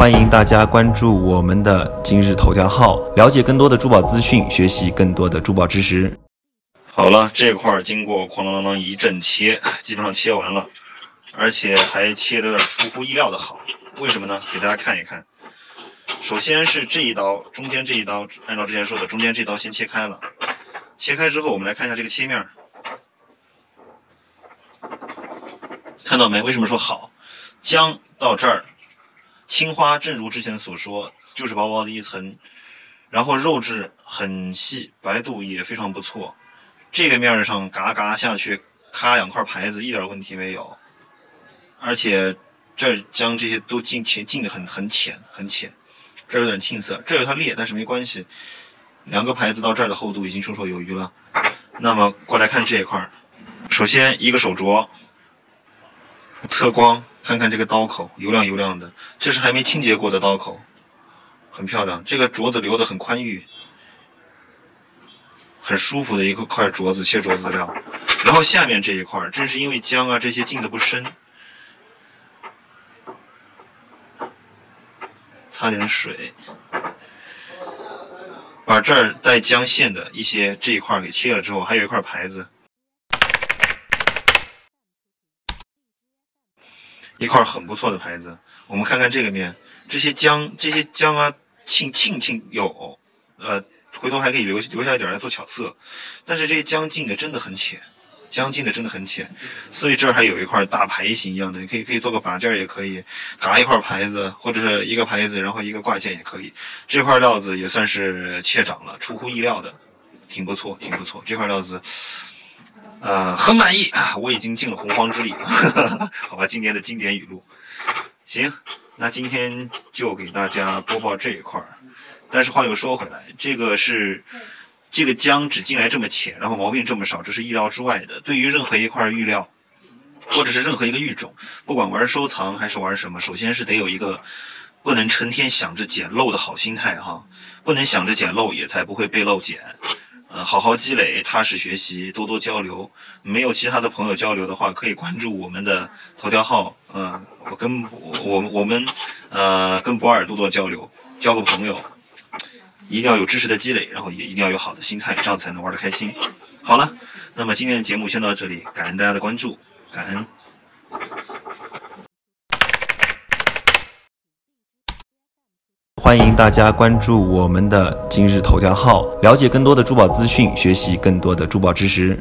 欢迎大家关注我们的今日头条号，了解更多的珠宝资讯，学习更多的珠宝知识。好了，这块儿经过哐啷啷啷一阵切，基本上切完了，而且还切的有点出乎意料的好。为什么呢？给大家看一看。首先是这一刀，中间这一刀，按照之前说的，中间这刀先切开了。切开之后，我们来看一下这个切面，看到没？为什么说好？姜到这儿。青花正如之前所说，就是薄薄的一层，然后肉质很细，白度也非常不错。这个面上嘎嘎下去，咔两块牌子一点问题没有，而且这将这些都进浅进的很很浅很浅，这有点青色，这有它裂，但是没关系。两个牌子到这儿的厚度已经绰绰有余了。那么过来看这一块，首先一个手镯，测光。看看这个刀口油亮油亮的，这是还没清洁过的刀口，很漂亮。这个镯子留的很宽裕，很舒服的一个块镯子，切镯子料。然后下面这一块，正是因为姜啊这些进的不深，擦点水，把这儿带姜线的一些这一块给切了之后，还有一块牌子。一块很不错的牌子，我们看看这个面，这些姜，这些姜啊，沁沁沁有，呃，回头还可以留留下一点来做巧色，但是这些姜进的真的很浅，姜进的真的很浅，所以这儿还有一块大牌型一样的，你可以可以做个把件也可以，嘎一块牌子或者是一个牌子，然后一个挂件也可以，这块料子也算是切长了，出乎意料的，挺不错，挺不错，这块料子。呃，很满意啊！我已经尽了洪荒之力了，好吧，今年的经典语录。行，那今天就给大家播报这一块儿。但是话又说回来，这个是这个姜只进来这么浅，然后毛病这么少，这是意料之外的。对于任何一块玉料，或者是任何一个玉种，不管玩收藏还是玩什么，首先是得有一个不能成天想着捡漏的好心态哈，不能想着捡漏，也才不会被漏捡。呃，好好积累，踏实学习，多多交流。没有其他的朋友交流的话，可以关注我们的头条号。嗯，我跟我我们呃跟博尔多多交流，交个朋友。一定要有知识的积累，然后也一定要有好的心态，这样才能玩得开心。好了，那么今天的节目先到这里，感恩大家的关注，感恩。欢迎大家关注我们的今日头条号，了解更多的珠宝资讯，学习更多的珠宝知识。